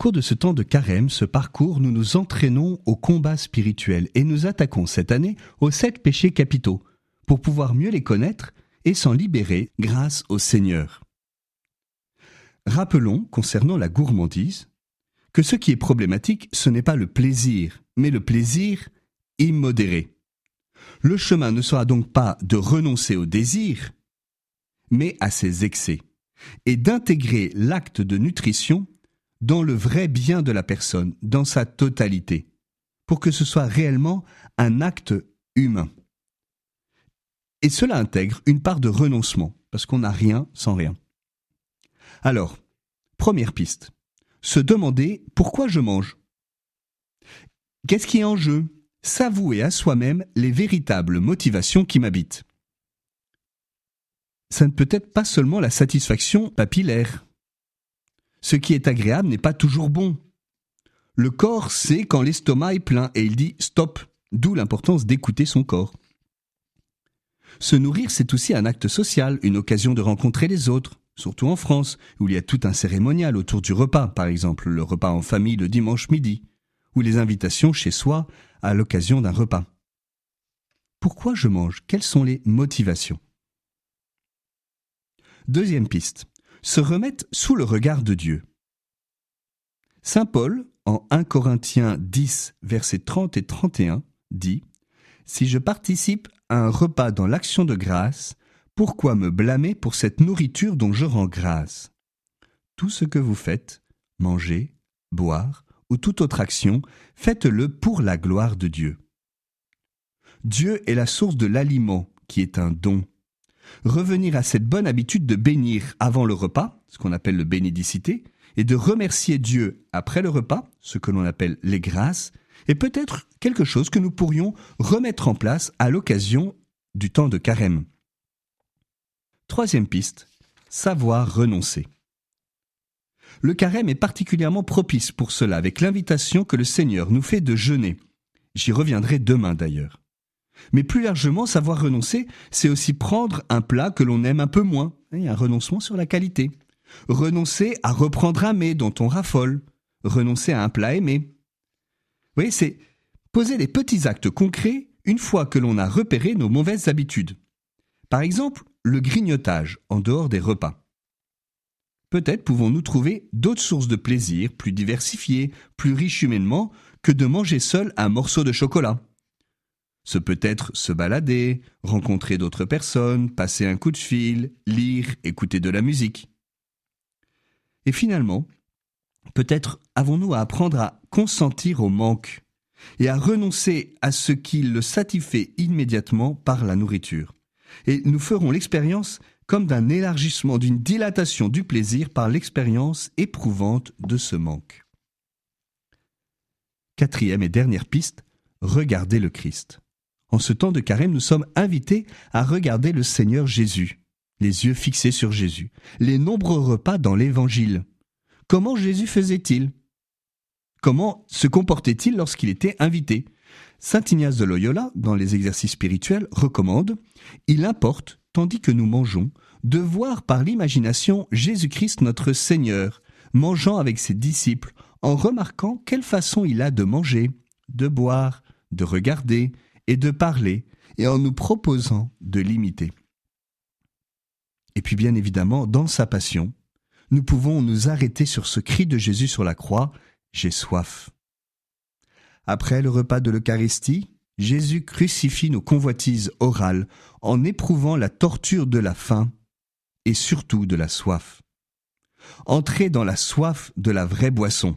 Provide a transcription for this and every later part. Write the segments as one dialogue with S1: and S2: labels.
S1: cours de ce temps de carême, ce parcours, nous nous entraînons au combat spirituel et nous attaquons cette année aux sept péchés capitaux pour pouvoir mieux les connaître et s'en libérer grâce au Seigneur. Rappelons, concernant la gourmandise, que ce qui est problématique, ce n'est pas le plaisir, mais le plaisir immodéré. Le chemin ne sera donc pas de renoncer au désir, mais à ses excès, et d'intégrer l'acte de nutrition dans le vrai bien de la personne, dans sa totalité, pour que ce soit réellement un acte humain. Et cela intègre une part de renoncement, parce qu'on n'a rien sans rien. Alors, première piste, se demander pourquoi je mange. Qu'est-ce qui est en jeu? S'avouer à soi-même les véritables motivations qui m'habitent. Ça ne peut être pas seulement la satisfaction papillaire. Ce qui est agréable n'est pas toujours bon. Le corps sait quand l'estomac est plein et il dit stop, d'où l'importance d'écouter son corps. Se nourrir, c'est aussi un acte social, une occasion de rencontrer les autres, surtout en France, où il y a tout un cérémonial autour du repas, par exemple le repas en famille le dimanche midi, ou les invitations chez soi à l'occasion d'un repas. Pourquoi je mange? Quelles sont les motivations? Deuxième piste. Se remettre sous le regard de Dieu. Saint Paul, en 1 Corinthiens 10, versets 30 et 31, dit Si je participe à un repas dans l'action de grâce, pourquoi me blâmer pour cette nourriture dont je rends grâce? Tout ce que vous faites, manger, boire ou toute autre action, faites-le pour la gloire de Dieu. Dieu est la source de l'aliment, qui est un don. Revenir à cette bonne habitude de bénir avant le repas, ce qu'on appelle le bénédicité, et de remercier Dieu après le repas, ce que l'on appelle les grâces, est peut-être quelque chose que nous pourrions remettre en place à l'occasion du temps de carême. Troisième piste, savoir renoncer. Le carême est particulièrement propice pour cela avec l'invitation que le Seigneur nous fait de jeûner. J'y reviendrai demain d'ailleurs. Mais plus largement, savoir renoncer, c'est aussi prendre un plat que l'on aime un peu moins, un renoncement sur la qualité. Renoncer à reprendre un mets dont on raffole, renoncer à un plat aimé. Vous voyez, c'est poser des petits actes concrets une fois que l'on a repéré nos mauvaises habitudes. Par exemple, le grignotage en dehors des repas. Peut-être pouvons-nous trouver d'autres sources de plaisir plus diversifiées, plus riches humainement, que de manger seul un morceau de chocolat. Ce peut être se balader, rencontrer d'autres personnes, passer un coup de fil, lire, écouter de la musique. Et finalement, peut-être avons-nous à apprendre à consentir au manque et à renoncer à ce qui le satisfait immédiatement par la nourriture et nous ferons l'expérience comme d'un élargissement, d'une dilatation du plaisir par l'expérience éprouvante de ce manque. Quatrième et dernière piste, regardez le Christ. En ce temps de carême, nous sommes invités à regarder le Seigneur Jésus, les yeux fixés sur Jésus, les nombreux repas dans l'Évangile. Comment Jésus faisait-il? Comment se comportait-il lorsqu'il était invité? Saint Ignace de Loyola, dans les exercices spirituels, recommande Il importe, tandis que nous mangeons, de voir par l'imagination Jésus-Christ notre Seigneur, mangeant avec ses disciples, en remarquant quelle façon il a de manger, de boire, de regarder et de parler, et en nous proposant de l'imiter. Et puis bien évidemment, dans sa passion, nous pouvons nous arrêter sur ce cri de Jésus sur la croix, J'ai soif. Après le repas de l'Eucharistie, Jésus crucifie nos convoitises orales en éprouvant la torture de la faim et surtout de la soif. Entrez dans la soif de la vraie boisson.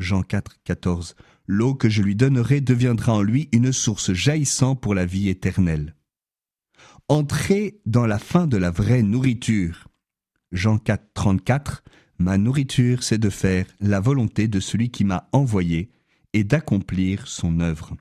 S1: Jean 4, 14. L'eau que je lui donnerai deviendra en lui une source jaillissant pour la vie éternelle. Entrez dans la faim de la vraie nourriture. Jean 4, 34. Ma nourriture, c'est de faire la volonté de celui qui m'a envoyé et d'accomplir son œuvre.